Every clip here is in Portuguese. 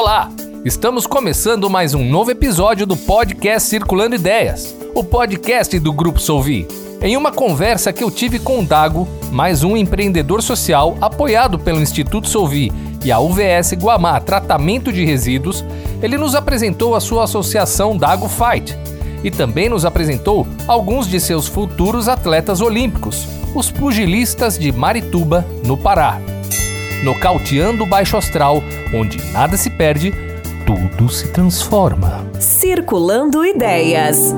Olá! Estamos começando mais um novo episódio do podcast Circulando Ideias, o podcast do Grupo Solvi. Em uma conversa que eu tive com o Dago, mais um empreendedor social apoiado pelo Instituto Solvi e a UVS Guamá Tratamento de Resíduos, ele nos apresentou a sua associação Dago Fight e também nos apresentou alguns de seus futuros atletas olímpicos, os pugilistas de Marituba, no Pará. Nocauteando o baixo astral, onde nada se perde, tudo se transforma. Circulando Ideias.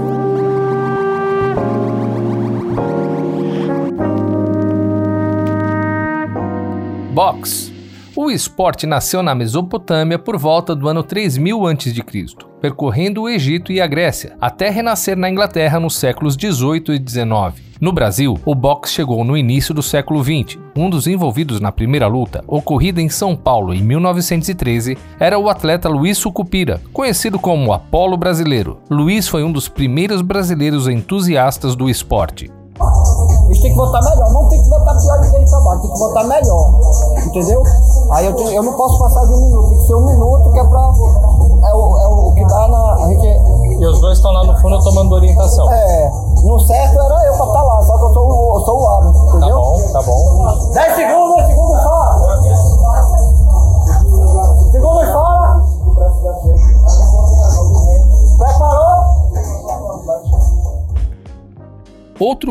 Box. O esporte nasceu na Mesopotâmia por volta do ano 3000 a.C., percorrendo o Egito e a Grécia, até renascer na Inglaterra nos séculos 18 e 19. No Brasil, o boxe chegou no início do século 20. Um dos envolvidos na primeira luta, ocorrida em São Paulo em 1913, era o atleta Luiz Sucupira, conhecido como Apolo Brasileiro. Luiz foi um dos primeiros brasileiros entusiastas do esporte. A gente tem que votar melhor, não tem que votar pior de quem trabalha, tem que votar melhor. Entendeu? Aí eu, tenho, eu não posso passar de um minuto,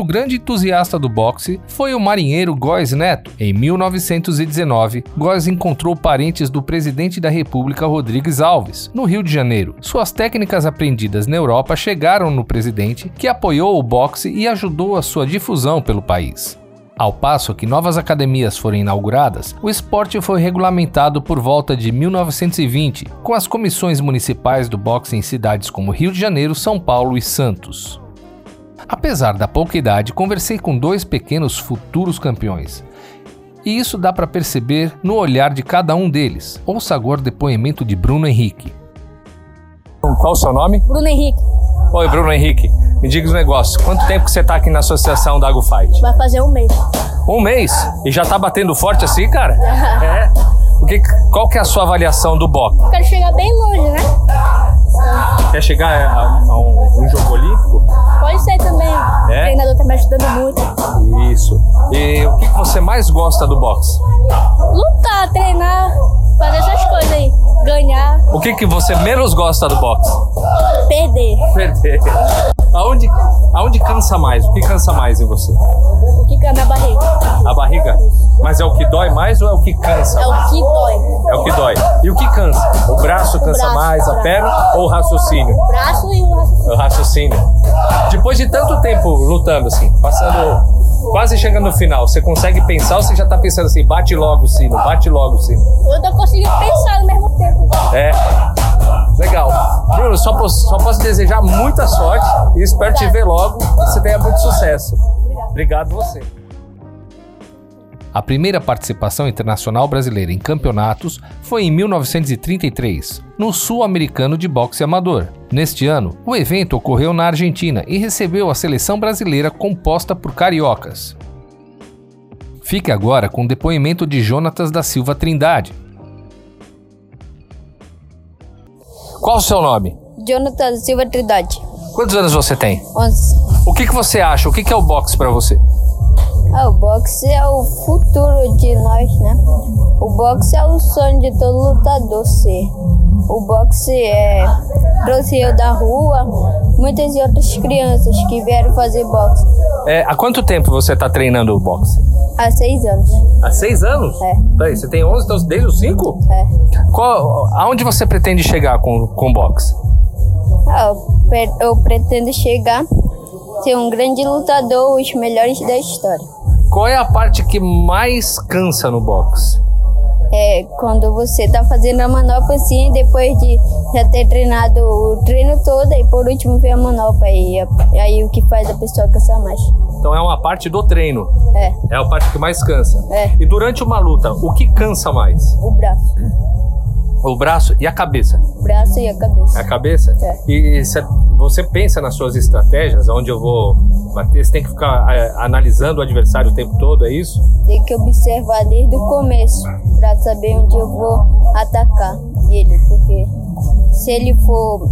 Outro grande entusiasta do boxe foi o marinheiro Góes Neto. Em 1919, Góes encontrou parentes do presidente da República Rodrigues Alves, no Rio de Janeiro. Suas técnicas aprendidas na Europa chegaram no presidente, que apoiou o boxe e ajudou a sua difusão pelo país. Ao passo que novas academias foram inauguradas, o esporte foi regulamentado por volta de 1920, com as comissões municipais do boxe em cidades como Rio de Janeiro, São Paulo e Santos. Apesar da pouca idade, conversei com dois pequenos futuros campeões. E isso dá para perceber no olhar de cada um deles. Ouça agora o depoimento de Bruno Henrique. Qual o seu nome? Bruno Henrique, Oi, Bruno Henrique. Me diga os negócios. Quanto tempo que você tá aqui na associação da Go Fight? vai fazer um mês. Um mês? E já tá batendo forte assim, cara? É. O que, qual que é a sua avaliação do boxe? Quero chegar bem longe, né? Quer chegar a, a um, um jogo olímpico? Pode ser também. O treinador tá me ajudando muito. Isso. E o que, você mais gosta do boxe? Lutar, treinar, fazer essas coisas aí. Ganhar, O que, que você menos gosta do boxe? perder. Perder. Aonde, aonde cansa mais? O que cansa mais em você? O que é minha barriga? A barriga? Mas é o que dói mais ou é o que cansa? É o que dói. É o que dói. E o que cansa? O braço cansa braço, mais, a perna ou o raciocínio? O braço e o raciocínio. O raciocínio. Depois de tanto tempo lutando assim, passando quase chegando no final, você consegue pensar ou você já tá pensando assim, bate logo o sino, bate logo o sino? Eu tô conseguindo pensar ao mesmo tempo. É. Legal. Bruno, só posso, só posso desejar muita sorte e espero te ver logo e você tenha muito sucesso. Obrigado você. A primeira participação internacional brasileira em campeonatos foi em 1933, no Sul-Americano de Boxe Amador. Neste ano, o evento ocorreu na Argentina e recebeu a seleção brasileira composta por cariocas. Fique agora com o depoimento de Jonatas da Silva Trindade. Qual o seu nome? Jonathan Silva Trindade. Quantos anos você tem? 11. O que, que você acha? O que, que é o boxe pra você? Ah, o boxe é o futuro de nós, né? O boxe é o sonho de todo lutador ser. O boxe é trouxe eu da rua, muitas outras crianças que vieram fazer boxe É, há quanto tempo você tá treinando o boxe? há seis anos. Há seis anos? É. Peraí, você tem 11, então desde os 5? É. Qual, aonde você pretende chegar com, com o boxe? Ah, eu, eu pretendo chegar ser um grande lutador, os melhores da história. Qual é a parte que mais cansa no boxe? É quando você tá fazendo a manopla assim, depois de já ter treinado o treino todo, e por último vem a manopla. E é- aí o que faz a pessoa cansar mais. Então é uma parte do treino. É, É a parte que mais cansa. É. E durante uma luta, o que cansa mais? o braço. O braço e a cabeça. O braço e a cabeça. A cabeça? É. E cê- você pensa nas suas estratégias, onde eu vou bater, você tem que ficar é, analisando o adversário o tempo todo, é isso? Tem que observar desde o começo, pra saber onde eu vou destacar ele, porque se ele for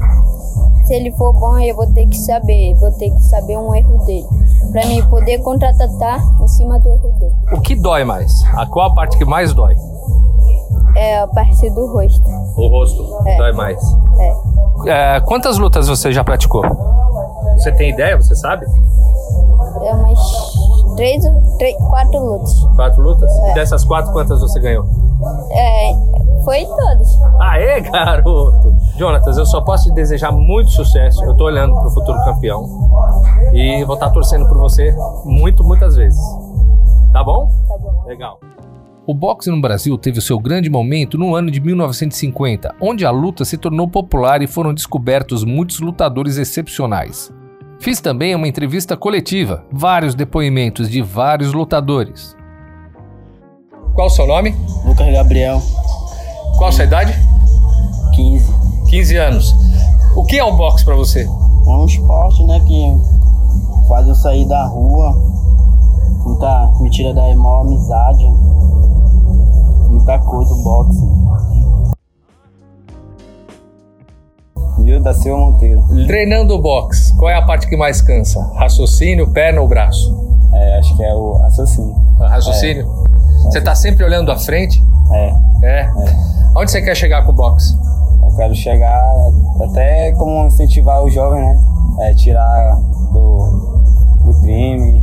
se ele for bom, eu vou ter que saber, vou ter que saber um erro dele, para mim poder contra-atacar em cima do erro dele. O que dói mais? A qual a parte que mais dói? É a parte do rosto. O rosto É. dói mais. É. É, quantas lutas você já praticou? Você tem ideia? Você sabe? É umas três, três quatro lutas. Quatro lutas? É. Dessas quatro, quantas você ganhou? É, foi todas. Aê, garoto! Jonatas, eu só posso te desejar muito sucesso. Eu tô olhando pro futuro campeão. E vou estar torcendo por você muito, muitas vezes. Tá bom? Tá bom. Legal. O boxe no Brasil teve o seu grande momento no ano de 1950, onde a luta se tornou popular e foram descobertos muitos lutadores excepcionais. Fiz também uma entrevista coletiva, vários depoimentos de vários lutadores. Qual o seu nome? Lucas Gabriel, Qual a sua idade? 15. 15 anos. O que é o boxe pra você? É um esporte, né, que faz eu sair da rua, me tira da maior amizade, muita coisa o boxe. Gil da Silva Monteiro. Treinando o boxe, qual é a parte que mais cansa? Raciocínio, perna ou braço? É, acho que é o raciocínio. Raciocínio? Você tá sempre olhando à frente? É, É. Onde você quer chegar com o boxe? eu quero chegar até como incentivar o jovem, né? É, tirar do, do crime?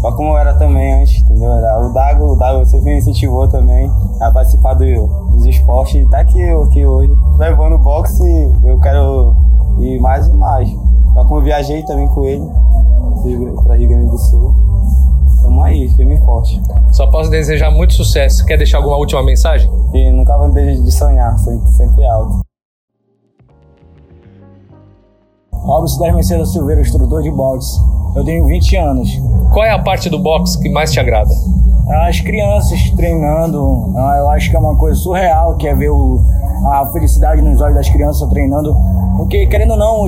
Só como eu era também antes, entendeu? Era o Dago, o Dago sempre me incentivou também a participar do, dos esportes. E tá aqui aqui hoje, levando o boxe, eu quero ir mais e mais. Só como eu viajei também com ele para Rio Grande do Sul. Tamo aí, firme e forte. Só posso desejar muito sucesso. Quer deixar alguma última mensagem? E nunca vou deixar de sonhar, sempre, sempre alto. Robson das Mercedes Silveira, instrutor de boxe. Eu tenho 20 anos. Qual é a parte do boxe que mais te agrada? As crianças treinando, ah, eu acho que é uma coisa surreal, que é ver o- a felicidade nos olhos das crianças treinando. Porque, querendo ou não, o,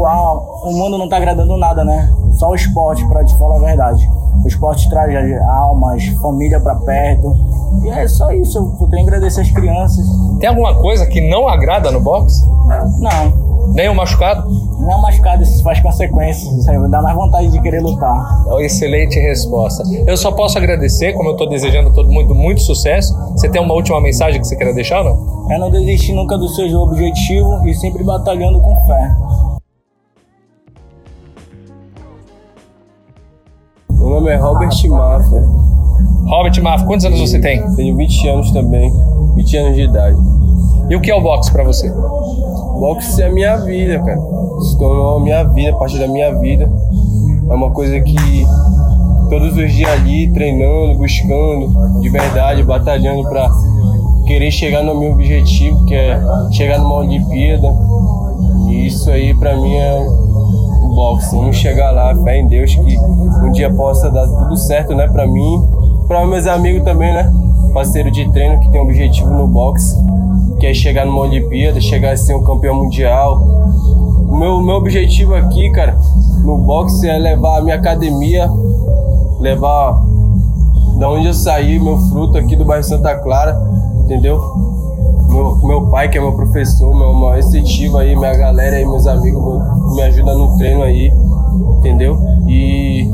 o, a- o mundo não tá agradando nada, né? Só o esporte, pra te falar a verdade. O esporte traz almas, família pra perto. E é só isso, eu tenho que agradecer as crianças. Tem alguma coisa que não agrada no boxe? Não, Nem o machucado? não machucado, isso faz consequências. Isso aí dá mais vontade de querer lutar. Excelente resposta. Eu só posso agradecer, como eu estou desejando a todo mundo muito sucesso. Você tem uma última mensagem que você queira deixar não? É não desistir nunca do seu objetivo e sempre batalhando com fé. Meu nome é Robert Mafra, Robert Maff, quantos anos você tem? tenho 20 anos também, 20 anos de idade. E o que é o boxe para você? Boxe é a minha vida, cara. Se tornou a minha vida, parte da minha vida. É uma coisa que todos os dias ali, treinando, buscando, de verdade, batalhando pra querer chegar no meu objetivo, que é chegar numa Olimpíada. E isso aí pra mim é o boxe. Vamos chegar lá, fé em Deus que um dia possa dar tudo certo, né, pra mim, pra meus amigos também, né? Parceiro de treino que tem um objetivo no boxe, que é chegar numa Olimpíada, chegar a ser um campeão mundial. Meu, meu objetivo aqui, cara, no boxe é levar a minha academia, levar da onde eu saí, meu fruto aqui do bairro Santa Clara, entendeu? Meu, meu pai, que é meu professor, meu maior incentivo aí, minha galera aí, meus amigos, meu- me ajuda no treino aí, entendeu? E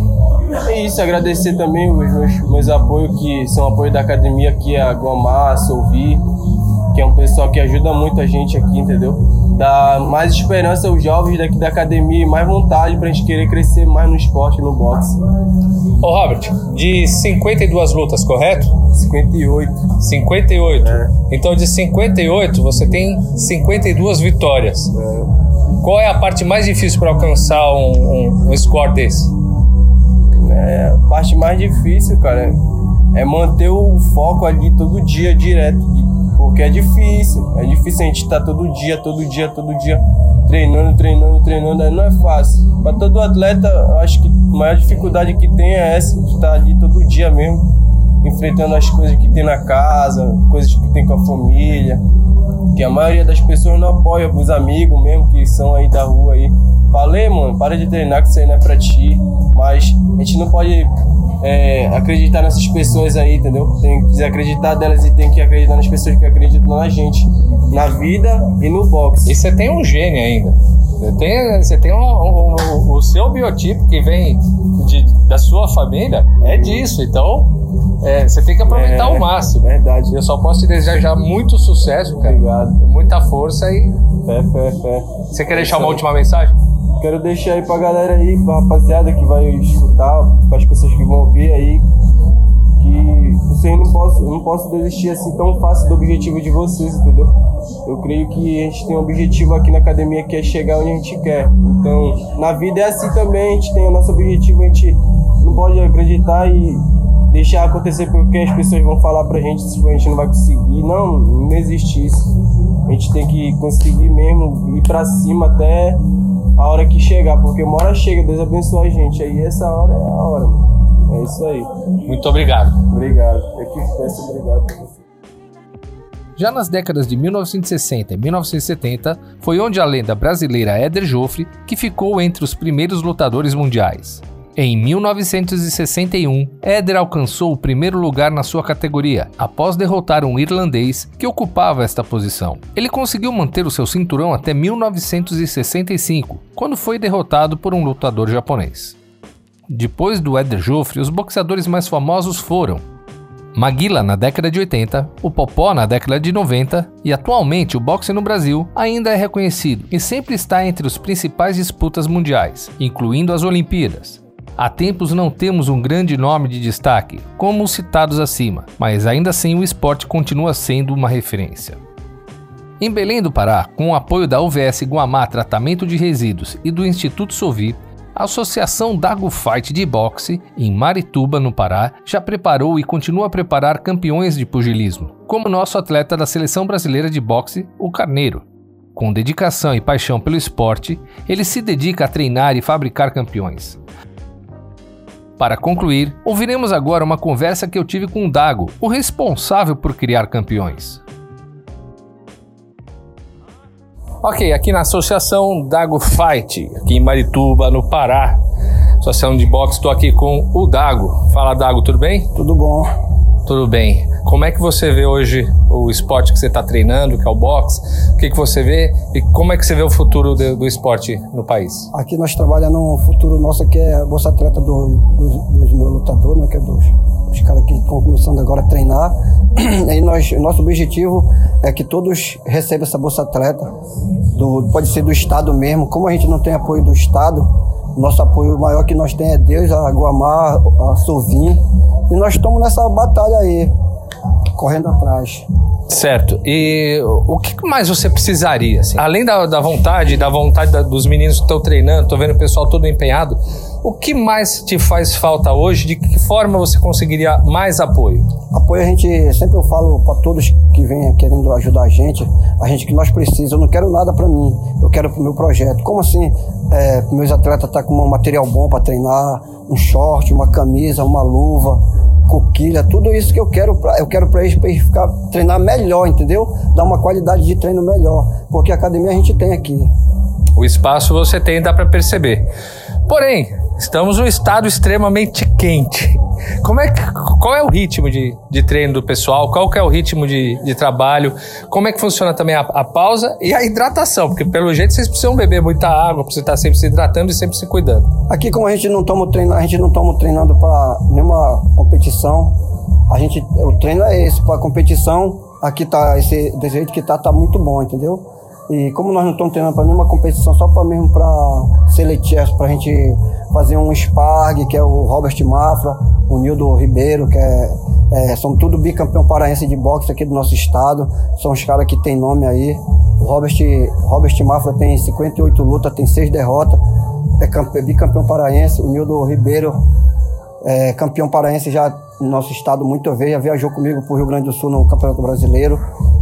é isso, agradecer também os meus, meus apoios, que são apoio da academia, que é a Guamar, Solvi, que é um pessoal que ajuda muito a gente aqui, entendeu? Dá mais esperança aos jovens daqui da academia e mais vontade pra gente querer crescer mais no esporte, no boxe. Ô Robert, de 52 lutas, correto? 58. 58. Então de 58 você tem 52 vitórias. Qual é a parte mais difícil para alcançar um, um, um score desse? É, a parte mais difícil, cara, é manter o foco ali todo dia, direto. Porque é difícil. É difícil a gente estar todo dia, todo dia, todo dia treinando, treinando, treinando. Aí não é fácil. Para todo atleta, acho que a maior dificuldade que tem é essa, de estar ali todo dia mesmo, enfrentando as coisas que tem na casa, coisas que tem com a família. Que a maioria das pessoas não apoia, os amigos mesmo que são aí da rua aí. Falei, mano, para de treinar que isso aí não é pra ti. Mas a gente não pode é, acreditar nessas pessoas aí, entendeu? Tem que desacreditar delas e tem que acreditar nas pessoas que acreditam na gente, na vida e no boxe. E você tem um gênio ainda. Você tem, você tem um, um, um, o seu biotipo que vem de, da sua família é disso. Então, é, você tem que aproveitar É, ao máximo. Verdade. Eu só posso te desejar muito sucesso, cara. Obrigado. Muita força e. Fé, fé, fé. Você quer deixar uma última mensagem? Quero deixar aí pra galera aí, pra rapaziada que vai escutar, as pessoas que vão ouvir aí, que vocês não possam, não posso desistir assim tão fácil do objetivo de vocês, entendeu? Eu creio que a gente tem um objetivo aqui na academia que é chegar onde a gente quer. Então, na vida é assim também, a gente tem o nosso objetivo, a gente não pode acreditar e deixar acontecer porque as pessoas vão falar pra gente se a gente não vai conseguir. Não, não existe isso. A gente tem que conseguir mesmo ir pra cima até a hora que chegar, porque uma hora chega, Deus abençoa a gente. Aí essa hora é a hora, mano. É isso aí. Muito obrigado. Obrigado. Eu que peço obrigado. Já nas décadas de 1960 e 1970, foi onde a lenda brasileira Éder Joffre que ficou entre os primeiros lutadores mundiais. Em 1961, Éder alcançou o primeiro lugar na sua categoria, após derrotar um irlandês que ocupava esta posição. Ele conseguiu manter o seu cinturão até 1965, quando foi derrotado por um lutador japonês. Depois do Éder Joffre, os boxeadores mais famosos foram Maguila na década de 80, o Popó na década de 90 e atualmente o boxe no Brasil ainda é reconhecido e sempre está entre os principais disputas mundiais, incluindo as Olimpíadas. Há tempos não temos um grande nome de destaque, como os citados acima, mas ainda assim o esporte continua sendo uma referência. Em Belém do Pará, com o apoio da UVS Guamá Tratamento de Resíduos e do Instituto Sovi, a Associação Dago Fight de Boxe, em Marituba, no Pará, já preparou e continua a preparar campeões de pugilismo, como nosso atleta da seleção brasileira de boxe, o Carneiro. Com dedicação e paixão pelo esporte, ele se dedica a treinar e fabricar campeões. Para concluir, ouviremos agora uma conversa que eu tive com o Dago, o responsável por criar campeões. Ok, aqui na Associação Dago Fight, aqui em Marituba, no Pará. Associação de boxe, estou aqui com o Dago. Fala, Dago, tudo bem? Tudo bom. Tudo bem. Como é que você vê hoje o esporte que você está treinando, que é o boxe? O que, que você vê e como é que você vê o futuro do, do esporte no país? Aqui nós trabalhamos no futuro nosso, que é a bolsa atleta do, dos, dos meus lutadores, né, que é dos, dos caras que estão começando agora a treinar. E nós, nosso objetivo é que todos recebam essa bolsa atleta, do, pode ser do Estado mesmo. Como a gente não tem apoio do Estado, nosso apoio maior que nós temos é Deus, a Guamar, a Sovim. E nós estamos nessa batalha aí, correndo atrás. Certo. E o que mais você precisaria? assim? Além da, da vontade, da vontade da- dos meninos que estão treinando, tô vendo o pessoal todo empenhado, o que mais te faz falta hoje? De que forma você conseguiria mais apoio? Apoio a gente, sempre eu falo para todos que venham querendo ajudar a gente, a gente que nós precisamos, eu não quero nada para mim, eu quero pro meu projeto. Como assim? É, meus atletas tá com um material bom para treinar, um short, uma camisa, uma luva, coquilha, tudo isso que eu quero pra, eu quero para eles, pra eles ficar treinar melhor, entendeu? Dar uma qualidade de treino melhor, porque a academia a gente tem aqui. O espaço você tem, dá para perceber. Porém, estamos num estado extremamente quente. Como é que, qual é o ritmo de, de treino do pessoal? Qual que é o ritmo de, de trabalho? Como é que funciona também a, a pausa e a hidratação? Porque pelo jeito vocês precisam beber muita água, precisam estar sempre se hidratando e sempre se cuidando. Aqui como a gente não estamos treinando, a gente não estamos treinando para nenhuma competição. A gente, o treino é esse para competição. Aqui tá esse desse jeito que tá tá muito bom, entendeu? E como nós não estamos treinando para nenhuma competição, só para mesmo para seletir, para a gente fazer um sparg, que é o Robert Mafra, o Nildo Ribeiro, que é, é são tudo bicampeão paraense de boxe aqui do nosso estado. São os caras que tem nome aí. O Robert, Robert Mafra tem 58 lutas, tem 6 derrotas é campe- bicampeão paraense, o Nildo Ribeiro é campeão paraense já no nosso estado muitas vezes, já viajou comigo para o Rio Grande do Sul no Campeonato Brasileiro.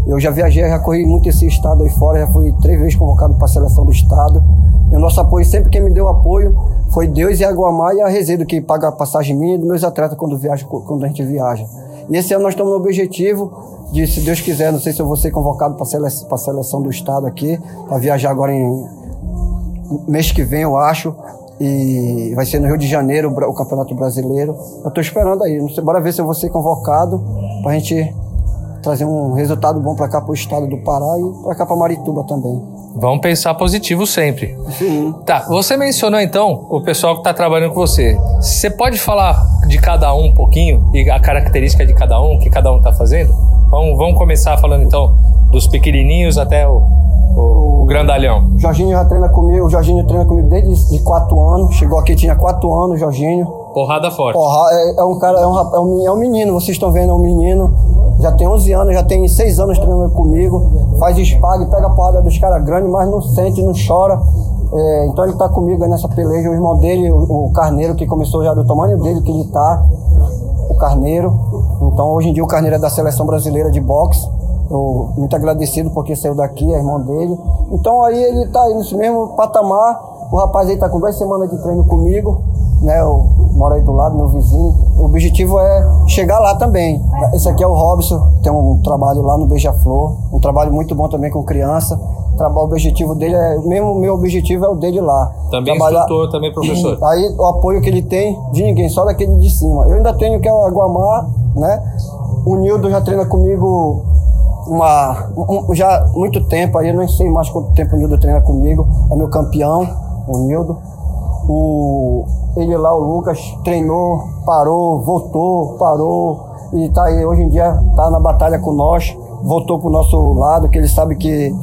Eu já viajei, já corri muito esse estado aí fora, já fui três vezes convocado para a seleção do estado. E o nosso apoio, sempre quem me deu apoio, foi Deus e a Guamá e a Rezedo, que paga a passagem minha e dos meus atletas quando, viaja, quando a gente viaja. E esse ano nós estamos no objetivo de, se Deus quiser, não sei se eu vou ser convocado para a seleção, do estado aqui, para viajar agora em mês que vem, eu acho. E vai ser no Rio de Janeiro o Campeonato Brasileiro. Eu tô esperando aí. Bora ver se eu vou ser convocado pra gente trazer um resultado bom pra cá pro estado do Pará e pra cá pra Marituba também. Vamos pensar positivo sempre. Sim. Tá, você mencionou então o pessoal que está trabalhando com você. Você pode falar de cada um um pouquinho e a característica de cada um, o que cada um está fazendo? Vamos, vamos começar falando então dos pequenininhos até o, o, o grandalhão. O Jorginho já treina comigo, o Jorginho treina comigo desde de 4 anos. Chegou aqui, tinha 4 anos, Jorginho. Porrada forte. Porra, é, é um cara, é um, é, é um menino, vocês estão vendo, é um menino. Já tem 11 anos, já tem 6 anos treinando comigo. Faz espalho, pega a porrada dos caras grandes, mas não sente, não chora. É, então ele tá comigo nessa peleja. O irmão dele, o, o Carneiro, que começou já do tamanho dele que ele tá. O Carneiro. Então hoje em dia o Carneiro é da seleção brasileira de boxe. Eu, muito agradecido porque saiu daqui, é irmão dele. Então aí ele tá aí nesse mesmo patamar. O rapaz aí tá com duas semanas de treino comigo, né? Eu moro aí do lado, meu vizinho. O objetivo é chegar lá também. Esse aqui é o Robson, tem um trabalho lá no Beija-Flor, um trabalho muito bom também com criança. O objetivo dele é, mesmo o meu objetivo é o dele lá. Também Trabalhar- instrutor, também professor. Aí o apoio que ele tem de ninguém, só daquele de cima. Eu ainda tenho que é o Aguamar, né? O Nildo já treina comigo uma, um- já muito tempo, aí eu não sei mais quanto tempo o Nildo treina comigo. É meu campeão, o Nildo. O, ele lá, o Lucas, treinou, parou, voltou, parou. E tá aí, hoje em dia, tá na batalha com nós. Voltou pro nosso lado, que ele sabe que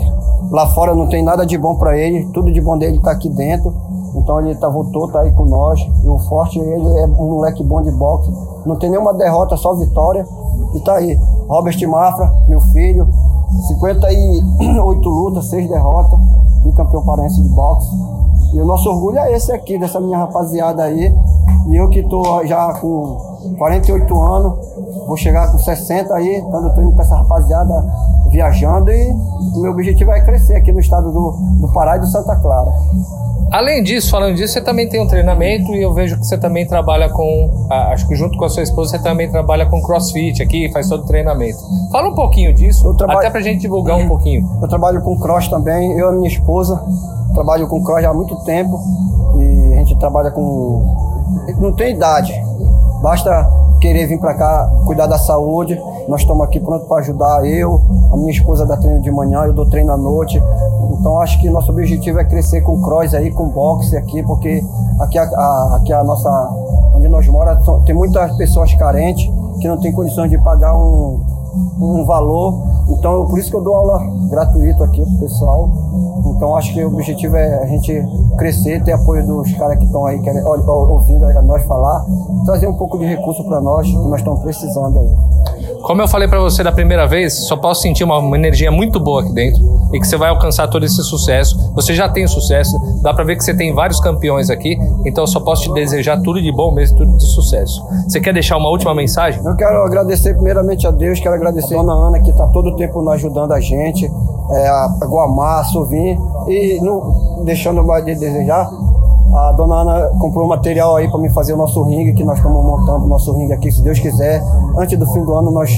lá fora não tem nada de bom para ele. Tudo de bom dele tá aqui dentro. Então ele tá, voltou, tá aí com nós. E o Forte, ele é um moleque bom de boxe. Não tem nenhuma derrota, só vitória. E tá aí. Robert Mafra, meu filho. 58 lutas, 6 derrotas. Bicampeão paraense de boxe. E o nosso orgulho é esse aqui, dessa minha rapaziada aí. E eu que tô já com 48 anos, vou chegar com 60 aí, dando treino pra essa rapaziada, viajando. E o meu objetivo é crescer aqui no estado do, do Pará e do Santa Clara. Além disso, falando disso, você também tem um treinamento e eu vejo que você também trabalha com. acho que junto com a sua esposa você também trabalha com crossfit aqui, faz todo o treinamento. Fala um pouquinho disso, trabalho- até pra gente divulgar um pouquinho. Eu trabalho com cross também, eu e a minha esposa. Trabalho com cross já há muito tempo. E a gente trabalha com. Não tem idade. Basta querer vir para cá cuidar da saúde. Nós estamos aqui pronto para ajudar eu, a minha esposa dá treino de manhã, eu dou treino à noite. Então acho que nosso objetivo é crescer com cross aí, com boxe aqui, porque aqui a, a- aqui a nossa onde nós moramos tem muitas pessoas carentes que não têm condições de pagar um, um valor. Então por isso que eu dou aula gratuito aqui pro pessoal. Então acho que o objetivo é a gente crescer, ter apoio dos caras que estão aí querendo, ó- ouvindo a nós falar, trazer um pouco de recurso para nós que nós estamos precisando aí. Como eu falei pra você da primeira vez, só posso sentir uma, uma energia muito boa aqui dentro e que você vai alcançar todo esse sucesso. Você já tem sucesso, dá pra ver que você tem vários campeões aqui, então eu só posso te desejar tudo de bom mesmo, tudo de sucesso. Você quer deixar uma última mensagem? Eu quero agradecer primeiramente a Deus, quero agradecer a dona Ana que está todo o tempo nos ajudando a gente, é, a Guamar, a Suvim, e não deixando mais de desejar, a dona Ana comprou material aí para me fazer o nosso ringue, que nós estamos montando o nosso ringue aqui, se Deus quiser. Antes do fim do ano nós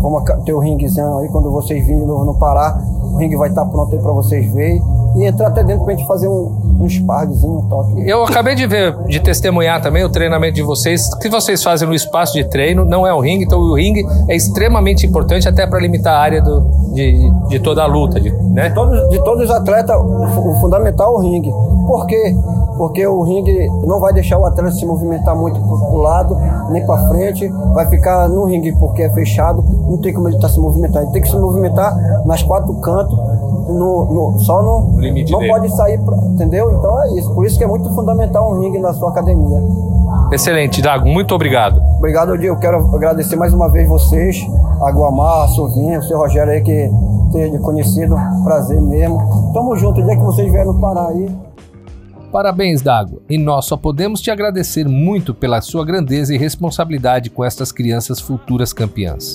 vamos ter o ringuezinho aí, quando vocês virem no, no Pará, o ringue vai estar pronto aí para vocês verem. E entrar até dentro pra gente fazer um, um spargzinho, um toque. Eu acabei de ver, de testemunhar também o treinamento de vocês, que vocês fazem no espaço de treino, não é o ringue, então o ringue é extremamente importante até para limitar a área do, de, de toda a luta, de, né? De todos, de todos os atletas, o o fundamental é o ringue. Por quê? Porque o ringue não vai deixar o atleta se movimentar muito para o lado, nem para frente. Vai ficar no ringue porque é fechado, não tem como ele estar se movimentando. Ele tem que se movimentar nas quatro cantos, no, no- só no. No limite não dele. pode sair, pra, entendeu? Então é isso. Por isso que é muito fundamental um ringue na sua academia. Excelente, Dago, muito obrigado. Obrigado, eu quero agradecer mais uma vez vocês, a Guamar, a Sovinha, o seu Rogério aí que ter conhecido, prazer mesmo. Tamo junto, o dia que vocês vierem no Pará aí. Parabéns, Dago, e nós só podemos te agradecer muito pela sua grandeza e responsabilidade com estas crianças futuras campeãs.